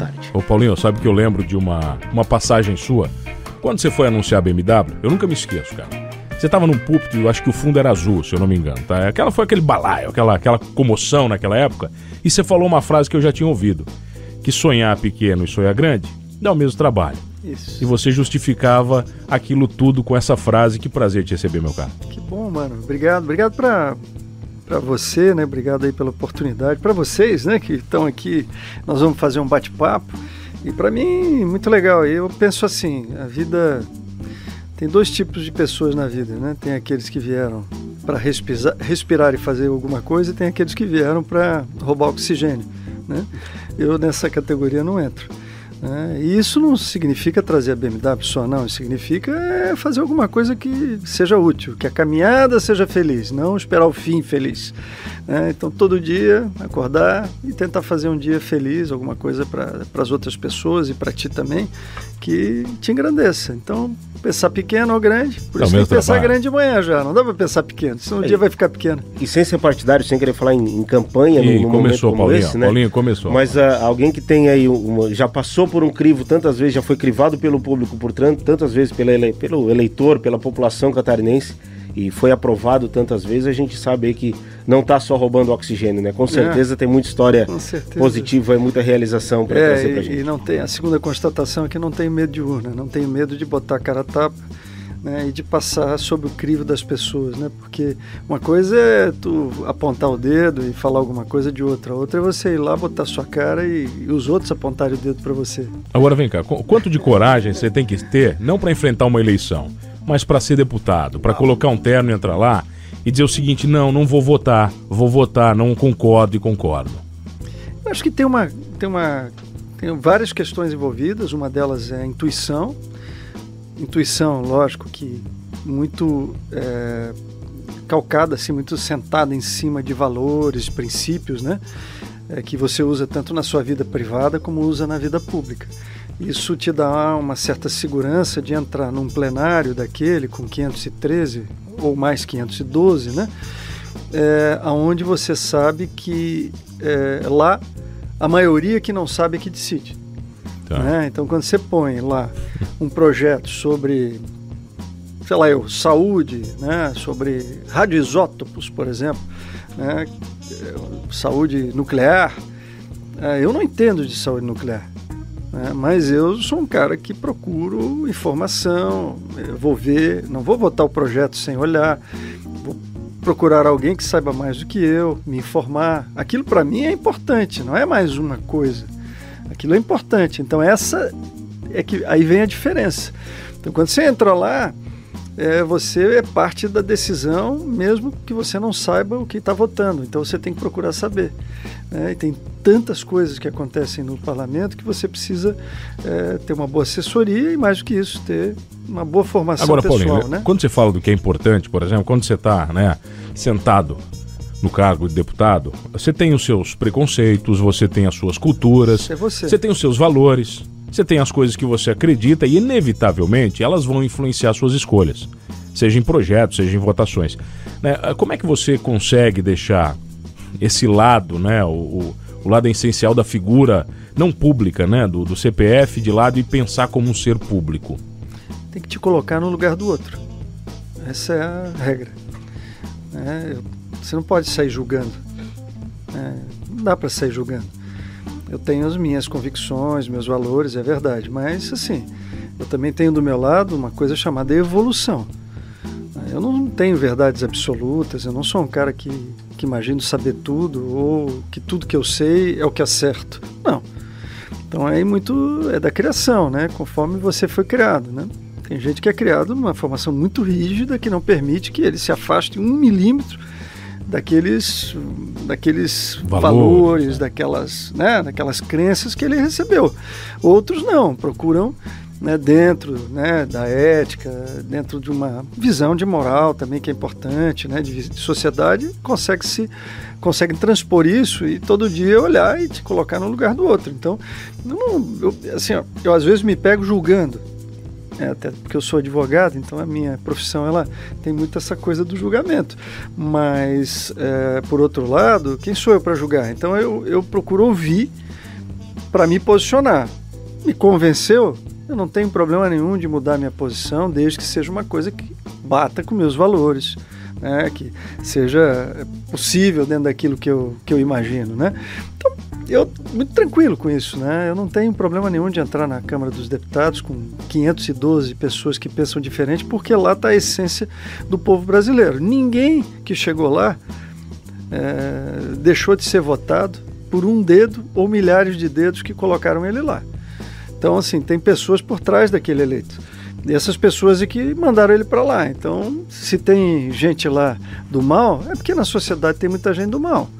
tarde. Ô Paulinho, sabe que eu lembro de uma, uma passagem sua? Quando você foi anunciar a BMW, eu nunca me esqueço, cara. Você tava num púlpito, eu acho que o fundo era azul, se eu não me engano, tá? Aquela foi aquele balaio, aquela, aquela comoção naquela época. E você falou uma frase que eu já tinha ouvido: que sonhar pequeno e sonhar grande dá o mesmo trabalho. Isso. E você justificava aquilo tudo com essa frase. Que prazer te receber, meu cara. Que bom, mano. Obrigado. Obrigado pra, pra você, né? Obrigado aí pela oportunidade. Pra vocês, né, que estão aqui. Nós vamos fazer um bate-papo. E pra mim, muito legal. Eu penso assim, a vida tem dois tipos de pessoas na vida, né? Tem aqueles que vieram para respirar, respirar e fazer alguma coisa, e tem aqueles que vieram para roubar oxigênio, né? Eu nessa categoria não entro. Né? E isso não significa trazer a BMW só, não. Isso significa é, fazer alguma coisa que seja útil, que a caminhada seja feliz, não esperar o fim feliz. Né? Então, todo dia, acordar e tentar fazer um dia feliz, alguma coisa para as outras pessoas e para ti também, que te engrandeça. Então, pensar pequeno ou grande, por É isso tem que pensar grande de manhã já. Não dá para pensar pequeno, senão o É. dia vai ficar pequeno. E sem ser partidário, sem querer falar em, em campanha E no, no momento começou, como Paulinho. esse, né? Paulinho começou. Mas ah, alguém que tem aí, uma- já passou por um crivo tantas vezes, já foi crivado pelo público por tantas vezes pela ele- pelo eleitor, pela população catarinense e foi aprovado tantas vezes, a gente sabe que não está só roubando oxigênio, né? Com certeza tem muita história É. Positiva e muita realização para trazer É, e, gente. e não tem, a segunda constatação é que não tenho medo de urna, não tenho medo de botar a cara a tapa né, e de passar sob o crivo das pessoas, né? Porque uma coisa é tu apontar o dedo e falar alguma coisa de outra, outra é você ir lá botar sua cara e, e os outros apontarem o dedo para você. Agora vem cá, qu- quanto de coragem você tem que ter, não para enfrentar uma eleição, mas para ser deputado, para colocar um terno e entrar lá e dizer o seguinte: não, não vou votar, vou votar, não concordo e concordo. Eu acho que tem uma, tem uma, tem várias questões envolvidas. Uma delas é a intuição. Intuição, lógico que muito é, calcada, assim, muito sentada em cima de valores, princípios, né? É, que você usa tanto na sua vida privada como usa na vida pública. Isso te dá uma certa segurança de entrar num plenário daquele com 513 ou mais 512, né? É, aonde você sabe que é, lá a maioria que não sabe é que decide. Tá. né? Então, quando você põe lá um projeto sobre, sei lá, eu, saúde, né? sobre radioisótopos, por exemplo, né? eh, saúde nuclear, eh, eu não entendo de saúde nuclear. né? Mas eu sou um cara que procuro informação, vou ver, não vou votar o projeto sem olhar, vou procurar alguém que saiba mais do que eu, me informar. Aquilo para mim é importante, não é mais uma coisa. Aquilo é importante. Então essa é que aí vem a diferença. Então quando você entra lá, é, você é parte da decisão, mesmo que você não saiba o que está votando. Então você tem que procurar saber. né? E tem tantas coisas que acontecem no parlamento que você precisa é, ter uma boa assessoria e, mais do que isso, ter uma boa formação Agora, pessoal. Paulinho, né? quando você fala do que é importante, por exemplo, quando você está né, sentado no cargo de deputado, você tem os seus preconceitos, você tem as suas culturas, é você. você tem os seus valores, você tem as coisas que você acredita e, inevitavelmente, elas vão influenciar suas escolhas, seja em projetos, seja em votações. Né, Como é que você consegue deixar esse lado, né, o, o- lado essencial da figura não pública, né, do, do CPF de lado e pensar como um ser público? tem que te colocar no lugar do outro. Essa é a regra. né? Você não pode sair julgando. né? Não dá para sair julgando. Eu tenho as minhas convicções, meus valores, é verdade. Mas, assim, eu também tenho do meu lado uma coisa chamada evolução. Eu não tenho verdades absolutas, eu não sou um cara que, que imagino saber tudo ou que tudo que eu sei é o que é certo. Não. Então aí muito é da criação, né? Conforme você foi criado, né? Tem gente que é criado numa formação muito rígida que não permite que ele se afaste um milímetro daqueles, daqueles Valores, valores, né? daquelas, né? daquelas crenças que ele recebeu. Outros não, procuram né, dentro né, da ética, dentro de uma visão de moral também que é importante, né, de, de sociedade, consegue se conseguem transpor isso e todo dia olhar e te colocar no lugar do outro. Então, não, eu, assim, ó, eu às vezes me pego julgando, é, até porque eu sou advogado, então a minha profissão ela tem muito essa coisa do julgamento. Mas, é, por outro lado, quem sou eu para julgar? Então eu, eu procuro ouvir para me posicionar. Me convenceu, eu não tenho problema nenhum de mudar minha posição, desde que seja uma coisa que bata com meus valores, né? que seja possível dentro daquilo que eu, que eu imagino. Né? Então, eu muito tranquilo com isso, né? Eu não tenho problema nenhum de entrar na Câmara dos Deputados com 512 pessoas que pensam diferente, porque lá está a essência do povo brasileiro. Ninguém que chegou lá é, deixou de ser votado por um dedo ou milhares de dedos que colocaram ele lá. Então, assim, tem pessoas por trás daquele eleito. E essas pessoas é que mandaram ele para lá. Então, se tem gente lá do mal, é porque na sociedade tem muita gente do mal.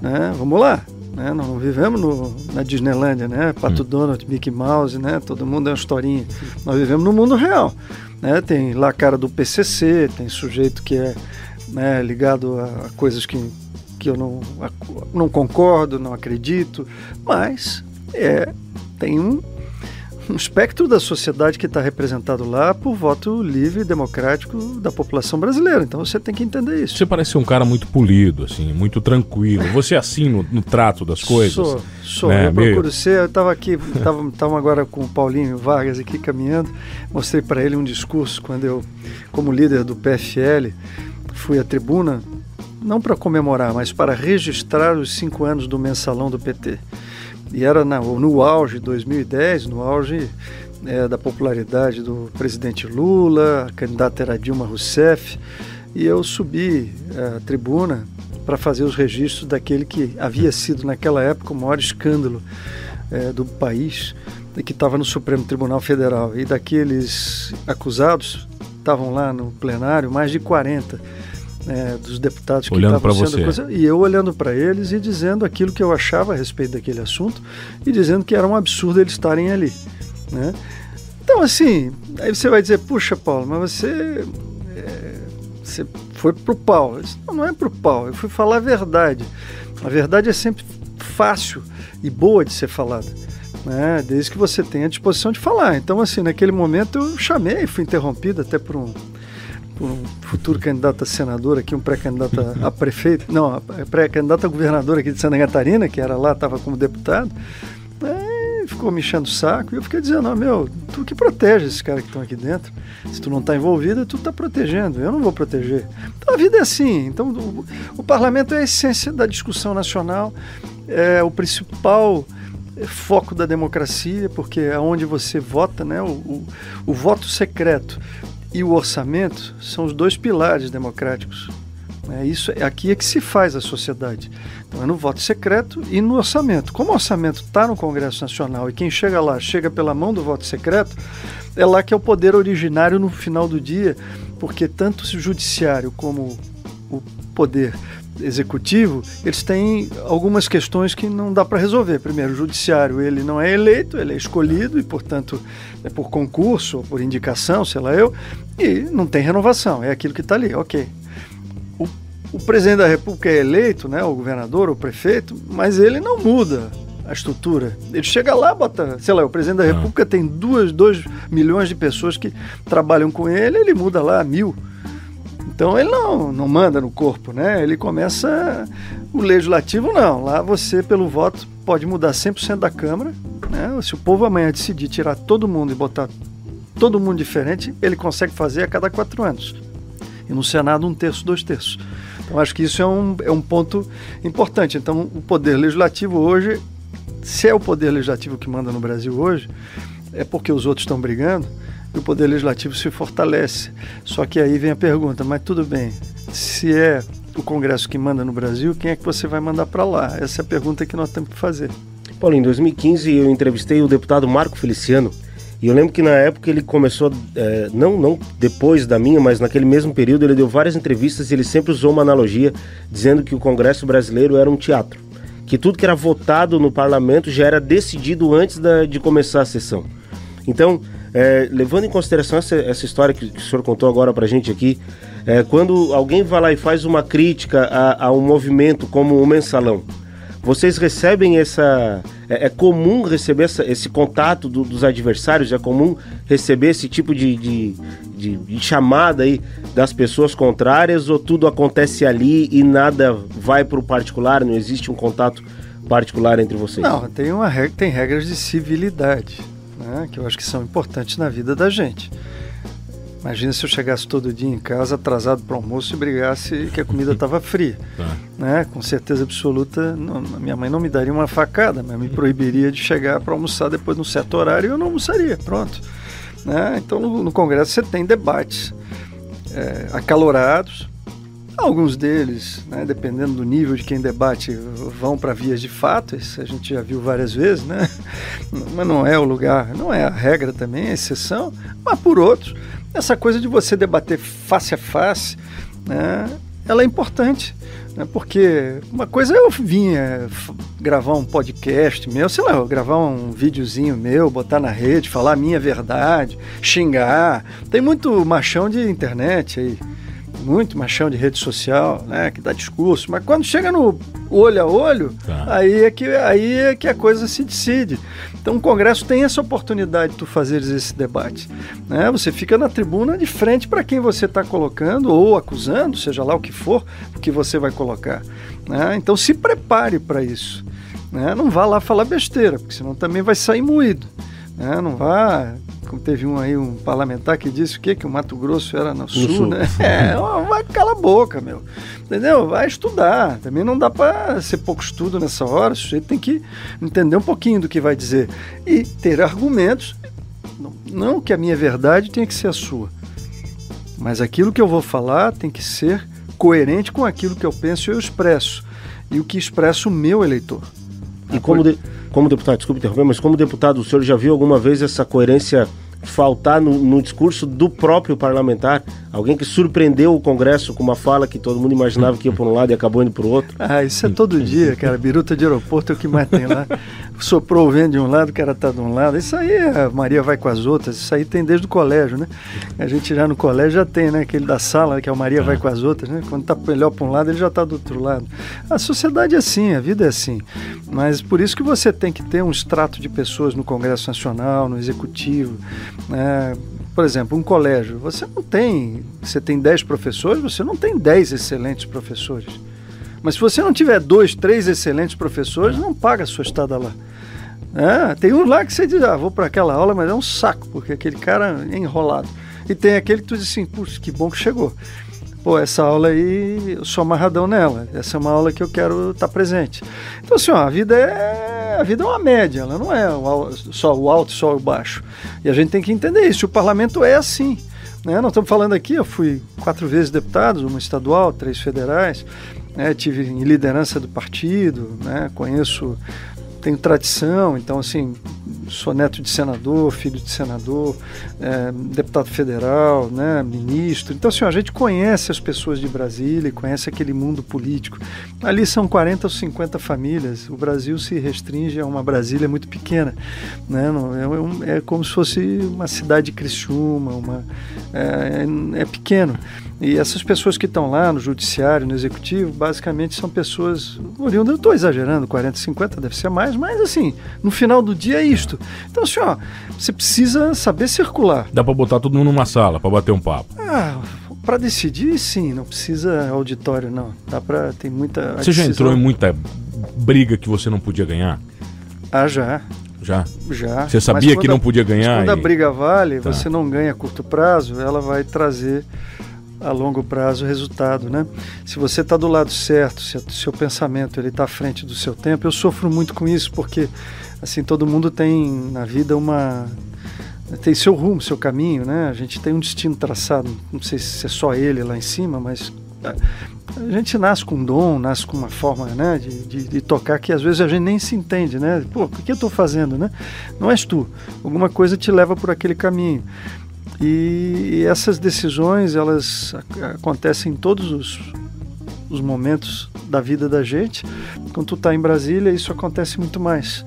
Né? Vamos lá, né? Nós não vivemos no, na Disneylandia, né? Pato hum. Donald, Mickey Mouse, né? Todo mundo é uma historinha. Nós vivemos no mundo real. Né? Tem lá a cara do PCC, tem sujeito que é né, ligado a coisas que, que eu não, não concordo, não acredito, mas é, tem um, um espectro da sociedade que está representado lá por voto livre e democrático da população brasileira. Então você tem que entender isso. Você parece ser um cara muito polido, assim, muito tranquilo. Você é assim no, no trato das coisas? Sou, sou. Né? Eu Meio... procuro ser. Eu estava aqui, estava agora com o Paulinho Vargas aqui caminhando. Mostrei para ele um discurso quando eu, como líder do PFL, fui à tribuna não para comemorar, mas para registrar os cinco anos do mensalão do PT e era na, no auge, 2010, no auge é, da popularidade do presidente Lula, a candidata era Dilma Rousseff, e eu subi é, a tribuna para fazer os registros daquele que havia sido naquela época o maior escândalo é, do país, que estava no Supremo Tribunal Federal. E daqueles acusados, estavam lá no plenário mais de 40 é, dos deputados que olhando estavam sendo coisa, e eu olhando para eles e dizendo aquilo que eu achava a respeito daquele assunto e dizendo que era um absurdo eles estarem ali, né? Então assim, aí você vai dizer, puxa Paulo, mas você é, você foi pro pau. Disse, não, não é pro pau, eu fui falar a verdade. A verdade é sempre fácil e boa de ser falada. Né, desde que você tenha a disposição de falar. Então, assim, naquele momento eu chamei, fui interrompido até por um, um futuro candidato a senador aqui, um pré-candidato a prefeito, não, pré-candidato a governador aqui de Santa Catarina, que era lá, estava como deputado, é, ficou me enchendo o saco, e eu fiquei dizendo, oh, meu, tu que protege esses caras que estão aqui dentro, se tu não está envolvido, tu está protegendo, eu não vou proteger. Então a vida é assim, então o, o parlamento é a essência da discussão nacional, é o principal foco da democracia, porque é onde você vota, né? O, o, o voto secreto e o orçamento são os dois pilares democráticos. É isso aqui é que se faz a sociedade. Então é no voto secreto e no orçamento. Como o orçamento está no Congresso Nacional e quem chega lá chega pela mão do voto secreto, é lá que é o poder originário no final do dia, porque tanto o judiciário como o poder executivo, eles têm algumas questões que não dá para resolver. Primeiro, o judiciário ele não é eleito, ele é escolhido e, portanto, é por concurso ou por indicação, sei lá eu, e não tem renovação, é aquilo que está ali, ok. O, o, presidente da República é eleito, né, o governador, o prefeito, mas ele não muda a estrutura. Ele chega lá, bota, sei lá, o presidente da República tem duas, dois milhões de pessoas que trabalham com ele, ele muda lá mil. Então ele não, não manda no corpo, né? Ele começa. O legislativo não. Lá você, pelo voto, pode mudar 100% da Câmara. Né? Se o povo amanhã decidir tirar todo mundo e botar todo mundo diferente, ele consegue fazer a cada quatro anos. E no Senado, um terço, dois terços. Então acho que isso é um, é um ponto importante. Então o poder legislativo hoje, se é o poder legislativo que manda no Brasil hoje, é porque os outros estão brigando e o poder legislativo se fortalece. Só que aí vem a pergunta, mas tudo bem, se é o Congresso que manda no Brasil, quem é que você vai mandar para lá? Essa é a pergunta que nós temos que fazer. Paulo, em 2015 eu entrevistei o deputado Marco Feliciano e eu lembro que na época ele começou, é, não, não depois da minha, mas naquele mesmo período ele deu várias entrevistas e ele sempre usou uma analogia dizendo que o Congresso brasileiro era um teatro. Que tudo que era votado no parlamento já era decidido antes da, de começar a sessão. Então, é, levando em consideração essa, essa história que, que, o senhor contou agora pra gente aqui, é, quando alguém vai lá e faz uma crítica a, a um movimento como o mensalão, vocês recebem essa. É, é comum receber essa, esse contato do, dos adversários? É comum receber esse tipo de, de, de, de, chamada aí das pessoas contrárias? Ou tudo acontece ali e nada vai para o particular? Não existe um contato particular entre vocês? Não, tem, uma regra, tem regras de civilidade, né, que eu acho que são importantes na vida da gente. Imagina se eu chegasse todo dia em casa atrasado para o almoço e brigasse que a comida estava fria. Tá. Né? Com certeza absoluta, não, minha mãe não me daria uma facada, mas me proibiria de chegar para almoçar depois de um certo horário e eu não almoçaria. Pronto. Né? Então no, no, Congresso você tem debates é, acalorados. Alguns deles, né, dependendo do nível de quem debate, vão para vias de fato, isso a gente já viu várias vezes, né? mas não é o lugar, não é a regra também, é a exceção, mas por outros essa coisa de você debater face a face, né, ela é importante. Né, porque uma coisa é eu vinha gravar um podcast meu, sei lá, gravar um videozinho meu, botar na rede, falar a minha verdade, xingar. Tem muito machão de internet aí muito machão de rede social, né, que dá discurso, mas quando chega no olho a olho, tá. aí, é que, aí é que a coisa se decide. Então o Congresso tem essa oportunidade de tu fazeres esse debate. Né? Você fica na tribuna de frente para quem você está colocando ou acusando, seja lá o que for, o que você vai colocar. Né? Então se prepare para isso. Né? Não vá lá falar besteira, porque senão também vai sair moído. Né? Não vá como teve um aí, um parlamentar que disse o quê? Que o Mato Grosso era no, no sul, sul, né? É, vai cala a boca, meu. Entendeu? Vai estudar. Também não dá para ser pouco estudo nessa hora. O sujeito tem que entender um pouquinho do que vai dizer. E ter argumentos. Não que a minha verdade tenha que ser a sua. Mas aquilo que eu vou falar tem que ser coerente com aquilo que eu penso e eu expresso. E o que expressa o meu eleitor. E como, de, como deputado, desculpe interromper, mas como deputado, o senhor já viu alguma vez essa coerência faltar no, no, discurso do próprio parlamentar? Alguém que surpreendeu o Congresso com uma fala que todo mundo imaginava que ia por um lado e acabou indo para o outro? Ah, isso é todo dia, cara. Biruta de aeroporto é o que mais tem lá. Soprou o vento de um lado, o cara tá de um lado. Isso aí, a Maria vai com as outras. Isso aí tem desde o colégio, né? A gente já no colégio já tem, né? Aquele da sala, que o Maria vai com as outras, né? Quando tá melhor para um lado, ele já tá do outro lado. A sociedade é assim, a vida é assim. Mas por isso que você tem que ter um extrato de pessoas no Congresso Nacional, no Executivo, né? Por exemplo, um colégio, você não tem, você tem 10 professores, você não tem 10 excelentes professores. Mas se você não tiver dois, três excelentes professores, não paga a sua estada lá. É, tem um lá que você diz, ah, vou para aquela aula, mas é um saco, porque aquele cara é enrolado. E tem aquele que tu diz assim, puxa, que bom que chegou. Pô, essa aula aí, eu sou amarradão nela. Essa é uma aula que eu quero estar tá presente. Então, assim, ó, a vida é a vida é uma média, ela não é só o alto, só o baixo. E a gente tem que entender isso. O parlamento é assim. Né? Nós estamos falando aqui, eu fui quatro vezes deputado, uma estadual, três federais, né? tive em liderança do partido, né? conheço tenho tradição, então assim, sou neto de senador, filho de senador, é, deputado federal, né, ministro. Então assim, a gente conhece as pessoas de Brasília, conhece aquele mundo político. Ali são 40 ou 50 famílias. O Brasil se restringe a uma Brasília muito pequena, né? É, é, é como se fosse uma cidade de Criciúma, uma é, é pequeno. E essas pessoas que estão lá no judiciário, no executivo, basicamente são pessoas oriundas, eu estou exagerando, 40, 50 deve ser mais, mas assim, no final do dia é isto. Então, assim, ó, você precisa saber circular. Dá para botar todo mundo numa sala para bater um papo. Ah, para decidir, sim, não precisa auditório, não. Dá para tem muita. Você já entrou em muita briga que você não podia ganhar? Ah, já. Já? Já. Você sabia que não podia ganhar? Quando e... a briga vale, tá. você não ganha a curto prazo, ela vai trazer a longo prazo o resultado, né? Se você está do lado certo, se o seu pensamento ele está à frente do seu tempo, eu sofro muito com isso porque assim todo mundo tem na vida uma tem seu rumo, seu caminho, né? A gente tem um destino traçado, não sei se é só ele lá em cima, mas a gente nasce com um dom, nasce com uma forma né, de, de, de, tocar que às vezes a gente nem se entende, né? Pô, o que eu estou fazendo, né? Não és tu. Alguma coisa te leva por aquele caminho. E, essas decisões elas acontecem em todos os, os momentos da vida da gente. Quando tu está em Brasília, isso acontece muito mais.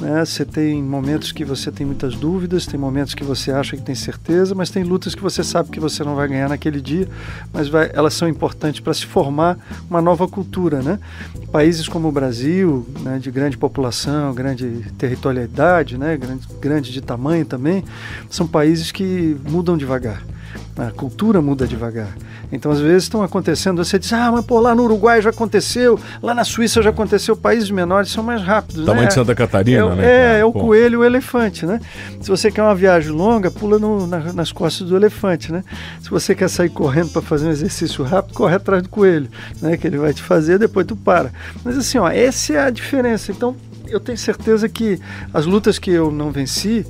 Né? Você tem momentos que você tem muitas dúvidas, tem momentos que você acha que tem certeza, mas tem lutas que você sabe que você não vai ganhar naquele dia, mas vai, elas são importantes para se formar uma nova cultura. Né? Países como o Brasil, né, de grande população, grande territorialidade, né, grande, grande de tamanho também, são países que mudam devagar. A cultura muda devagar. Então, às vezes, estão acontecendo, você diz, ah, mas pô, lá no Uruguai já aconteceu, lá na Suíça já aconteceu, países menores são mais rápidos. Tamanho né? de Santa Catarina, é, né? É, é o pô. coelho e o elefante, né? Se você quer uma viagem longa, pula no, na, nas costas do elefante, né? Se você quer sair correndo para fazer um exercício rápido, corre atrás do coelho, né? Que ele vai te fazer, depois tu para. Mas assim, ó, essa é a diferença. Então, eu tenho certeza que as lutas que eu não venci,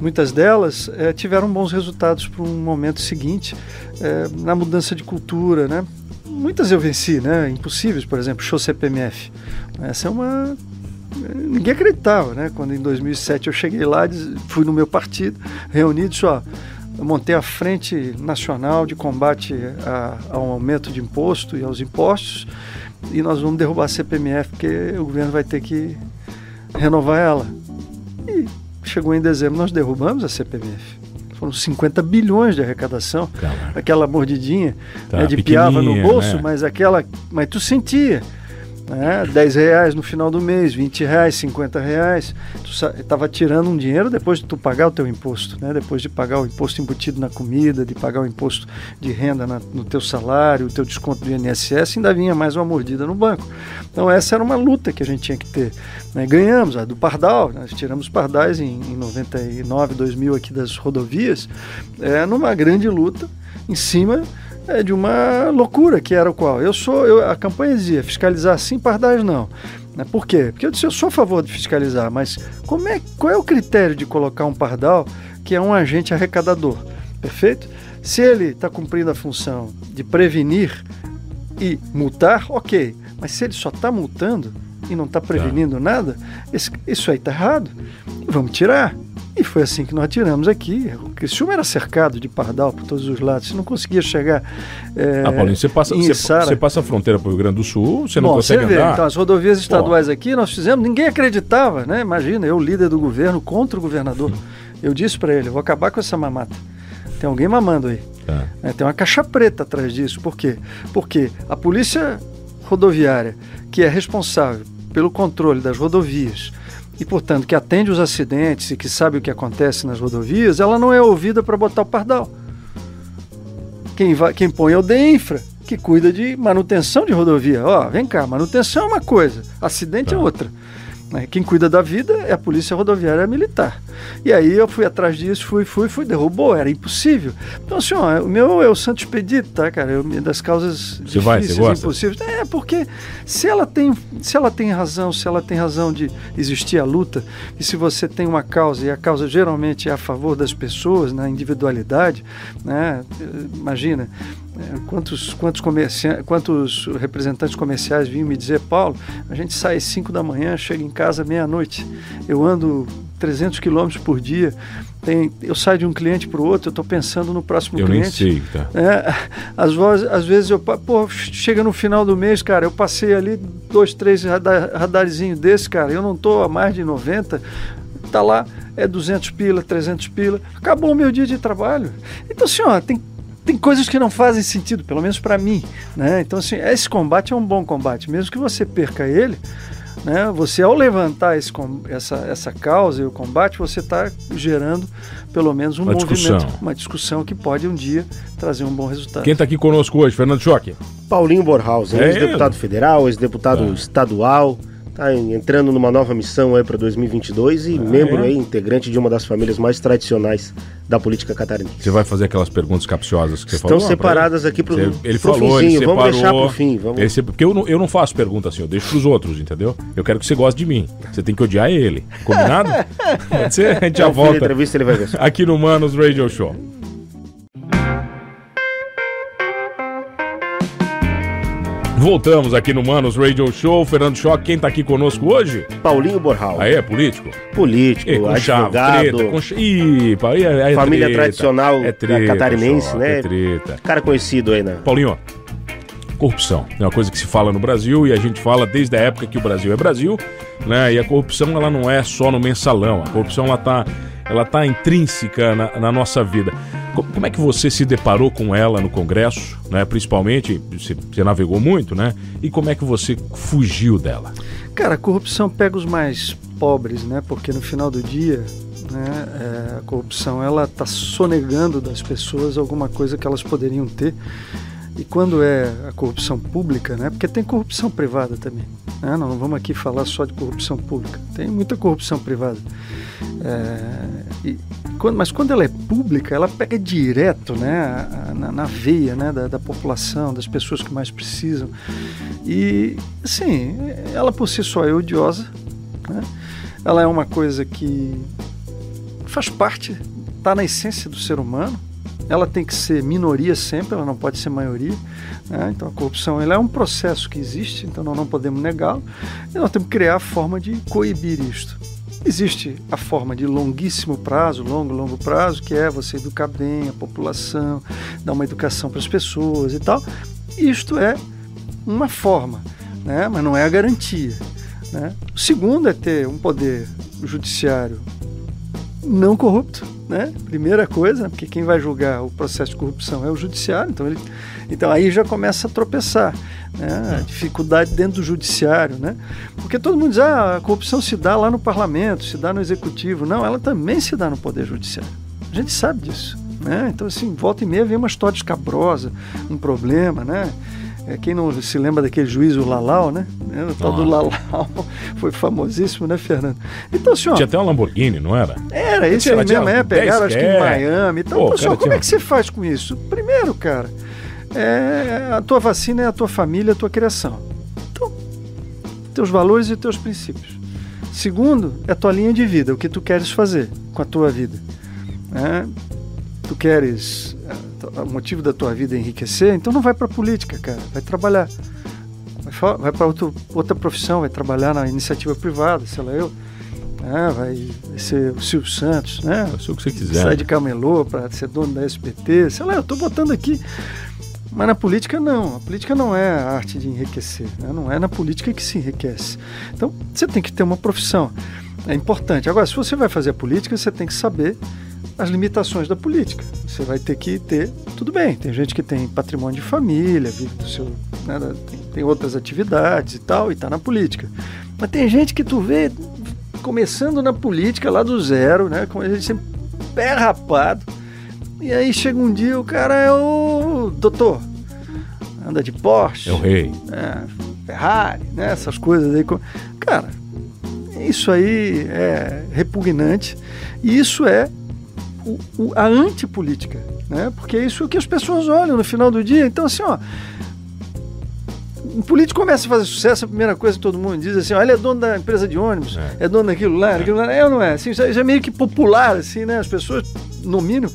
muitas delas é, tiveram bons resultados para um momento seguinte é, na mudança de cultura, né? Muitas eu venci, né? Impossíveis, por exemplo, show CPMF. Essa é uma ninguém acreditava, né? Quando em 2007 eu cheguei lá, fui no meu partido, reuni e disse, ó, eu montei a Frente Nacional de Combate a, ao Aumento de Imposto e aos Impostos e nós vamos derrubar a CPMF porque o governo vai ter que renovar ela. Chegou em dezembro, nós derrubamos a CPMF. Foram 50 bilhões de arrecadação. Caraca. Aquela mordidinha tá, né, de piava no bolso, né? mas aquela. Mas tu sentia né? 10 reais no final do mês, 20 reais, 50 reais. Tu estava tirando um dinheiro depois de tu pagar o teu imposto, né? depois de pagar o imposto embutido na comida, de pagar o imposto de renda na, no teu salário, o teu desconto do INSS, ainda vinha mais uma mordida no banco. Então essa era uma luta que a gente tinha que ter. Né? Ganhamos a do Pardal, nós tiramos Pardais em, em 99, 2000 aqui das rodovias, é, numa grande luta em cima é, de uma loucura que era o qual. Eu sou, eu, a campanha dizia fiscalizar sim, pardais não. Né, por quê? Porque eu disse, eu sou a favor de fiscalizar, mas como é, qual é o critério de colocar um pardal que é um agente arrecadador? Perfeito? Se ele está cumprindo a função de prevenir e multar, ok. Mas se ele só está multando e não está prevenindo tá. nada, esse, isso aí está errado. Vamos tirar. E foi assim que nós tiramos aqui. O Criciúma era cercado de pardal por todos os lados. Você não conseguia chegar. É, ah, Paulinho, você passa, você, você, passa a fronteira para o Rio Grande do Sul, você não Bom, consegue você vê, andar. Então, as rodovias estaduais Pô. aqui nós fizemos, ninguém acreditava, né? Imagina, eu, líder do governo, contra o governador. Eu disse para ele: vou acabar com essa mamata. Tem alguém mamando aí. Tá. É, tem uma caixa preta atrás disso. Por quê? Porque a polícia rodoviária, que é responsável pelo controle das rodovias, e, portanto, que atende os acidentes e que sabe o que acontece nas rodovias, ela não é ouvida para botar o pardal. Quem, vai, quem põe é o DEINFRA, que cuida de manutenção de rodovia. Ó, vem cá, manutenção é uma coisa, acidente é tá. é outra. Né? Quem cuida da vida é a Polícia Rodoviária Militar. E aí eu fui atrás disso, fui, fui, fui, derrubou, era impossível. Então, assim, ó, o meu é o Santo Expedito, tá, cara? Eu, das causas você vai, você gosta? impossíveis. É, porque se ela, tem, se ela tem razão, se ela tem razão de existir a luta, e se você tem uma causa, e a causa geralmente é a favor das pessoas, na individualidade, né? Imagina, é, quantos, quantos, quantos representantes comerciais vinham me dizer, Paulo, a gente sai às 5 da manhã, chega em casa meia-noite. Eu ando 300 quilômetros por dia. Tem, eu saio de um cliente para o outro, eu estou pensando no próximo eu cliente. Nem sei, tá. É, às, vezes, às vezes eu pô, chega no final do mês, cara, eu passei ali dois, três radar, radarzinhos desse, cara, eu não estou a mais de 90, tá lá, é 200 pila, 300 pila, acabou o meu dia de trabalho. Então, ó, tem tem coisas que não fazem sentido, pelo menos para mim. Né? Então, assim, esse combate é um bom combate. Mesmo que você perca ele, né? você ao levantar esse, essa, essa causa e o combate, você está gerando pelo menos um uma movimento, discussão. uma discussão que pode um dia trazer um bom resultado. Quem está aqui conosco hoje, Fernando Choque? Paulinho Borhaus, é ex-deputado federal, ex-deputado é. estadual está entrando numa nova missão aí para 2022 e ah, membro é? aí, integrante de uma das famílias mais tradicionais da política catarinense. Você vai fazer aquelas perguntas capciosas que você Estão falou? Estão separadas aqui para o Ele pro falou, finzinho. ele separou. Vamos deixar para o fim. Vamos... Esse, porque eu não, eu não faço pergunta assim, eu deixo para os outros, entendeu? Eu quero que você goste de mim. Você tem que odiar ele. Combinado? Pode ser? A gente já volta. Entrevista, ele vai ver. Aqui no Manos Radio Show. Voltamos aqui no Manos Radio Show. Fernando Choque, quem tá aqui conosco hoje? Paulinho Borral. Aí é político? Político, e, com advogado. Treta, com... Ih, é, é Família treta, tradicional é treta, catarinense, choque, né? É treta. Cara conhecido aí, né? Paulinho, corrupção. É uma coisa que se fala no Brasil e a gente fala desde a época que o Brasil é Brasil, né? E a corrupção ela não é só no mensalão. A corrupção ela tá, ela tá intrínseca na, na nossa vida. Como é que você se deparou com ela no Congresso, né? Principalmente, você, você navegou muito, né? E como é que você fugiu dela? Cara, a corrupção pega os mais pobres, né? Porque no final do dia, Né? É, a corrupção ela está sonegando das pessoas alguma coisa que elas poderiam ter. E quando é a corrupção pública, né? porque tem corrupção privada também. Né? Não, não vamos aqui falar só de corrupção pública. Tem muita corrupção privada. É, e quando, mas quando ela é pública, ela pega direto né, na, na veia né, da, da, população, das pessoas que mais precisam. E, assim, ela por si só é odiosa. Né? Ela é uma coisa que faz parte, está na essência do ser humano. Ela tem que ser minoria sempre, ela não pode ser maioria. Né? Então a corrupção ela é um processo que existe, então nós não podemos negá-lo. E nós temos que criar a forma de coibir isto. Existe a forma de longuíssimo prazo, longo, longo prazo, que é você educar bem a população, dar uma educação para as pessoas e tal. Isto é uma forma, né? mas não é a garantia. Né? O segundo é ter um poder judiciário não corrupto, né? Primeira coisa, porque quem vai julgar o processo de corrupção é o judiciário, então, ele, então aí já começa a tropeçar, né? Dificuldade dentro do judiciário, né? Porque todo mundo diz, ah, a corrupção se dá lá no parlamento, se dá no executivo. Não, ela também se dá no poder judiciário. A gente sabe disso, né? Então, assim, volta e meia vem uma história escabrosa, um problema, né? É, quem não se lembra daquele juiz, o Lalau, né? É, o tal do Lalau foi famosíssimo, né, Fernando? Então, senhor. Tinha até uma Lamborghini, não era? Era, esse aí mesmo, é. Pegaram, acho que em Miami. Então, Pô, pessoal, como tinha... é que você faz com isso? Primeiro, cara, é, a tua vacina é a tua família, a tua criação. Então, teus valores e teus princípios. Segundo, é a tua linha de vida, o que tu queres fazer com a tua vida. É, tu queres o motivo da tua vida é enriquecer, então não vai para política, cara, vai trabalhar. Vai, vai para outra profissão, vai trabalhar na iniciativa privada, sei lá eu. É, vai, vai, ser o Silvio Santos, né? Vai ser o que você quiser. Sai de camelô para ser dono da SBT, sei lá, eu estou botando aqui. Mas na política não, a política não é a arte de enriquecer, né? não é na política que se enriquece. Então você tem que ter uma profissão, é importante. Agora, se você vai fazer a política, você tem que saber as limitações da política. Você vai ter que ter, tudo bem, tem gente que tem patrimônio de família, vive do seu, né, tem, tem, outras atividades e tal, e está na política. Mas tem gente que tu vê começando na política lá do zero, né, com a gente sempre pé rapado, e aí chega um dia o cara é o doutor, anda de Porsche, é o rei, é, Ferrari, né, essas coisas aí. Cara, isso aí é repugnante e isso é o, o, a antipolítica, né? Porque é isso que as pessoas olham no final do dia. Então, assim, ó, um político começa a fazer sucesso, a primeira coisa que todo mundo diz assim, ó, ele é dono da empresa de ônibus, é, é dono daquilo lá, é. daquilo lá, é ou não é? Assim, isso é meio que popular, assim, né? As pessoas nominam,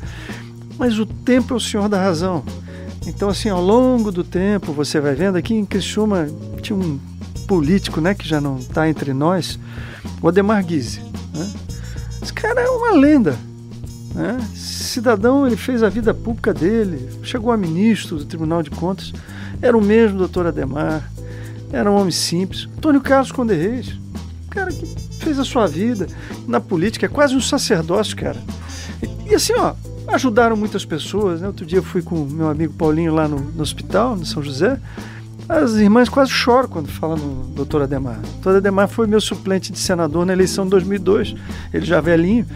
mas o tempo é o senhor da razão. Então, assim, ao longo do tempo, você vai vendo, aqui em Criciúma tinha um político, né, que já não está entre nós, o Ademar Guise, né? Esse cara é uma lenda, né? Cidadão, ele fez a vida pública dele, chegou a ministro do Tribunal de Contas, era o mesmo doutor Ademar, era um homem simples. Antônio Carlos Conde Reis, cara que fez a sua vida na política, é quase um sacerdócio, cara. E, e assim, ó, ajudaram muitas pessoas. Né? Outro dia eu fui com meu amigo Paulinho lá no, no hospital, no São José. As irmãs quase choram quando falam no doutor Ademar. O doutor Ademar foi meu suplente de senador na eleição de 2002, ele já velhinho.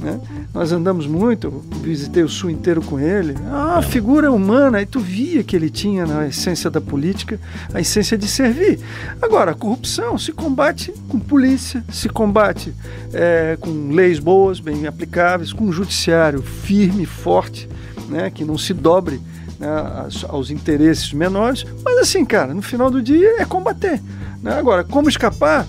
Né? Nós andamos muito, visitei o sul inteiro com ele. Ah, figura humana, e tu via que ele tinha na essência da política a essência de servir. Agora, a corrupção se combate com polícia, se combate é, com leis boas, bem aplicáveis, com um judiciário firme, forte, né, que não se dobre né, aos interesses menores. Mas assim, cara, no final do dia é combater. Né? Agora, como escapar?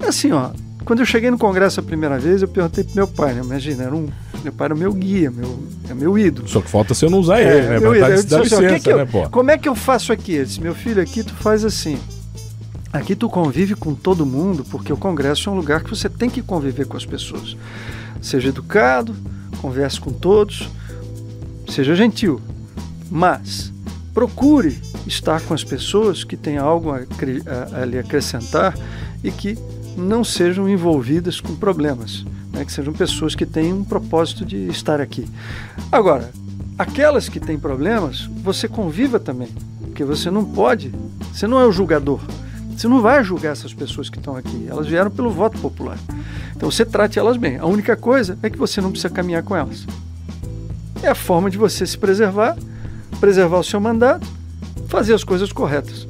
Assim, ó, quando eu cheguei no congresso a primeira vez, eu perguntei pro meu pai, né? Imagina, era um, meu pai era o meu guia, meu, é meu ídolo. Só que falta se eu não usar é, ele, né? Meu ídolo. Eu disse, assim, licença, que eu, né, pô? Como é que eu faço aqui? Ele disse, meu filho, aqui tu faz assim. Aqui tu convive com todo mundo, porque o congresso é um lugar que você tem que conviver com as pessoas. Seja educado, converse com todos, seja gentil. Mas procure estar com as pessoas que têm algo a, a, a lhe acrescentar e que não sejam envolvidas com problemas, né? que sejam pessoas que têm um propósito de estar aqui. Agora, aquelas que têm problemas, você conviva também, porque você não pode, você não é o julgador. Você não vai julgar essas pessoas que estão aqui, elas vieram pelo voto popular. Então você trate elas bem. A única coisa é que você não precisa caminhar com elas. É a forma de você se preservar, preservar o seu mandato, fazer as coisas corretas.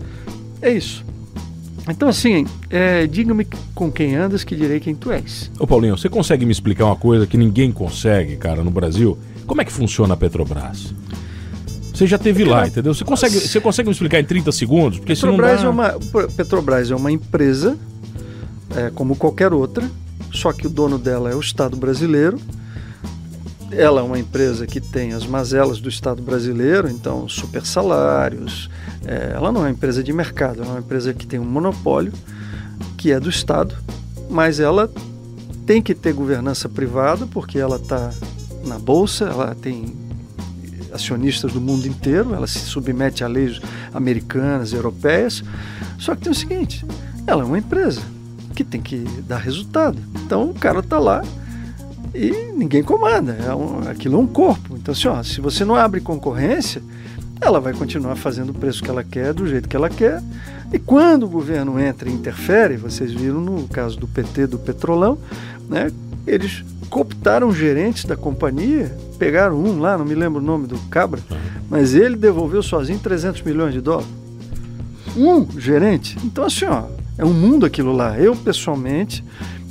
É isso. Então, assim, é, diga-me com quem andas que direi quem tu és. Ô Paulinho, você consegue me explicar uma coisa que ninguém consegue, cara, no Brasil? Como é que funciona a Petrobras? Você já teve lá, entendeu? Você consegue, você consegue me explicar em 30 segundos? Porque Petrobras, dá... é uma, Petrobras é uma empresa, é, como qualquer outra, só que o dono dela é o Estado brasileiro. Ela é uma empresa que tem as mazelas do Estado brasileiro, então super salários, é, ela não é uma empresa de mercado, ela é uma empresa que tem um monopólio, que é do Estado, mas ela tem que ter governança privada, porque ela está na bolsa, ela tem acionistas do mundo inteiro, ela se submete a leis americanas, europeias. Só que tem o seguinte: ela é uma empresa que tem que dar resultado. Então o cara está lá e ninguém comanda. É um, aquilo é um corpo. Então, assim, ó, se você não abre concorrência, ela vai continuar fazendo o preço que ela quer, do jeito que ela quer. E quando o governo entra e interfere, vocês viram no caso do PT, do Petrolão, né, eles cooptaram gerentes da companhia, pegaram um lá, não me lembro o nome do cabra, mas ele devolveu sozinho 300 milhões de dólares. Um gerente. Então, assim, ó, é um mundo aquilo lá. Eu, pessoalmente,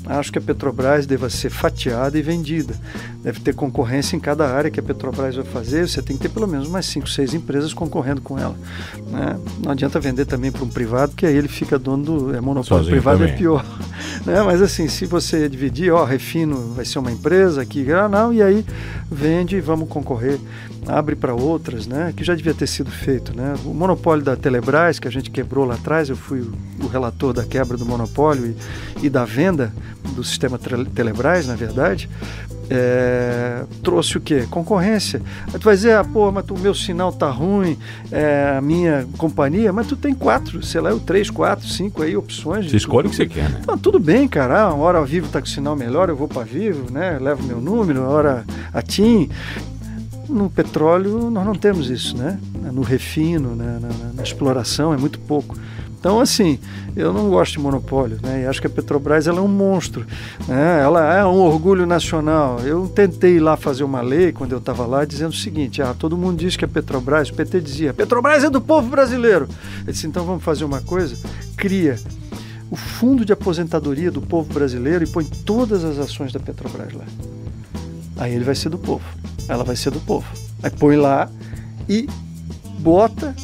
acho que a Petrobras deva ser fatiada e vendida. Deve ter concorrência em cada área que a Petrobras vai fazer. Você tem que ter pelo menos mais cinco, seis empresas concorrendo com ela. Né? Não adianta vender também para um privado, que aí ele fica dono do é monopólio Sozinho privado é também. é pior. Né? Mas assim, se você dividir, ó, Refino vai ser uma empresa aqui, ah, não, e aí vende e vamos concorrer abre para outras, né? Que já devia ter sido feito, né? O monopólio da Telebrás que a gente quebrou lá atrás, eu fui o relator da quebra do monopólio e, e da venda do sistema Telebrás, na verdade. É, trouxe o quê? Concorrência. Aí tu vai dizer, ah, pô, mas o meu sinal tá ruim, é, a minha companhia, mas tu tem quatro, sei lá, três, quatro, cinco aí opções. Você escolhe o que você quer, né? Então, tudo bem, cara. Ah, uma hora a Vivo tá com sinal melhor, eu vou para Vivo, né? Levo meu número, uma hora a TIM. No petróleo nós não temos isso, né? No refino, né? na, na, na exploração é muito pouco. Então, assim, eu não gosto de monopólio, né? E acho que a Petrobras ela é um monstro, né? Ela é um orgulho nacional. Eu tentei lá fazer uma lei quando eu estava lá dizendo o seguinte: ah, todo mundo diz que a Petrobras, o PT dizia, Petrobras é do povo brasileiro. Eu disse, então vamos fazer uma coisa, cria o fundo de aposentadoria do povo brasileiro e põe todas as ações da Petrobras lá. Aí ele vai ser do povo ela vai ser do povo. Aí põe lá e bota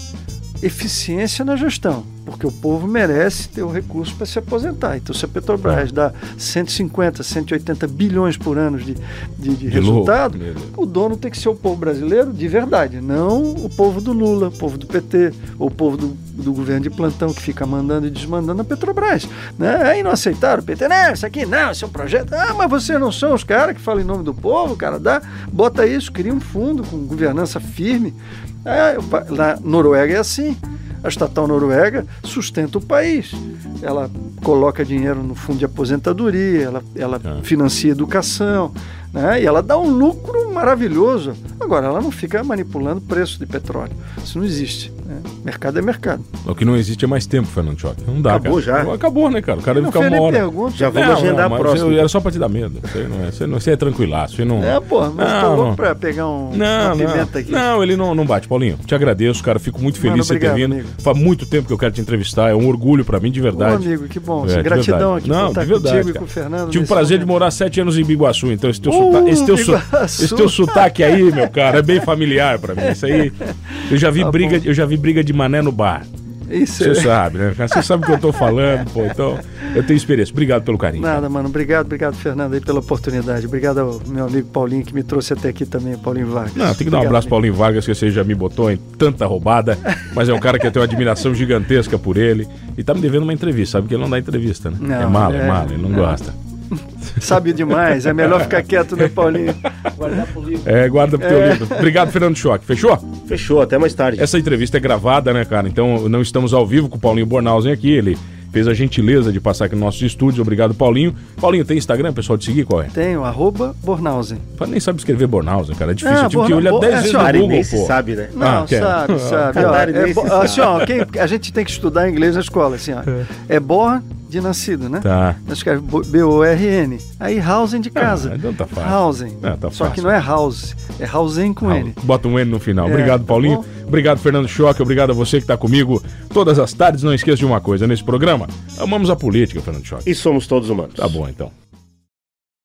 eficiência na gestão, porque o povo merece ter o recurso para se aposentar. Então, se a Petrobras dá 150, 180 bilhões por ano de, de, de resultado, o dono tem que ser o povo brasileiro de verdade, não o povo do Lula, o povo do PT, ou o povo do, do governo de plantão que fica mandando e desmandando a Petrobras. Né? Aí não aceitaram o PT, não, isso aqui não, isso é um projeto. Ah, mas vocês não são os caras que falam em nome do povo, cara, dá, bota isso, cria um fundo com governança firme é, na Noruega é assim. A estatal noruega sustenta o país. Ela coloca dinheiro no fundo de aposentadoria, ela, ela é. financia educação, né? e ela dá um lucro maravilhoso. Agora, ela não fica manipulando preço de petróleo. Isso não existe. Né? Mercado é mercado. O que não existe é mais tempo, Fernando Choque. Não dá, Acabou cara. já. Acabou, né, cara? O cara fica uma hora. Pergunta. Já vamos não, agendar não, a próxima. era só pra te dar medo. Você, não é, você, não, você é tranquilaço. Você não... É, pô, mas não, tô louco não. pra pegar um, não, pimenta aqui. Não, ele não, não bate, Paulinho. Te agradeço, cara. Fico muito feliz de você ter vindo. Amigo. Faz muito tempo que eu quero te entrevistar. É um orgulho pra mim, de verdade. Bom, amigo, que bom. É, Gratidão aqui não, por estar de verdade, contigo cara. e com o Fernando. Tive o prazer momento. de morar sete anos em Biguaçu, então esse teu, uh, esse teu, esse teu sotaque aí, meu cara, é bem familiar pra mim. Isso aí. Eu já vi, tá briga, eu já vi briga de mané no bar. Isso. Você é. sabe, né? Você sabe o que eu tô falando, pô. Então, eu tenho experiência. Obrigado pelo carinho. Nada, mano. Obrigado, obrigado, Fernando, aí pela oportunidade. Obrigado ao meu amigo Paulinho que me trouxe até aqui também, Paulinho Vargas. Não, tem que dar um abraço, amigo. Paulinho Vargas, que você já me botou em tanta roubada, mas é um cara que eu tenho uma admiração gigantesca por ele. E tá me devendo uma entrevista, sabe que ele não dá entrevista, né? Não, é mala, é, é mala, ele não, não. gosta. Sabe demais, é melhor ficar quieto, né, Paulinho? Guardar pro livro. É, guarda pro teu é. livro. Obrigado, Fernando Choque. Fechou? Fechou, até mais tarde. Essa entrevista é gravada, né, cara? Então não estamos ao vivo com o Paulinho Bornhausen aqui. Ele fez a gentileza de passar aqui no nosso estúdio. Obrigado, Paulinho. Paulinho, tem Instagram, pessoal, de seguir qual é? Tenho, arroba Bornhausen. Nem sabe escrever Bornausen, cara. É difícil. Ah, eu tive que olhar 10 é, vezes no Google, pô. sabe, né? Não, ah, sabe, sabe. ó, é, assim, ó, quem, a gente tem que estudar inglês na escola, assim, ó. É, é Born de nascido, né? Tá. Nós escreve B-O-R-N. Aí Hausen de casa. Ah, então tá fácil. Hausen. É, tá Só fácil. que não é House, é Hausen com N. Bota um N no final. É, obrigado, tá Paulinho. bom? Obrigado, Fernando Choque. Obrigado a você que está comigo todas as tardes. Não esqueça de uma coisa nesse programa. Amamos a política, Fernando Choque. E somos todos humanos. Tá bom, então.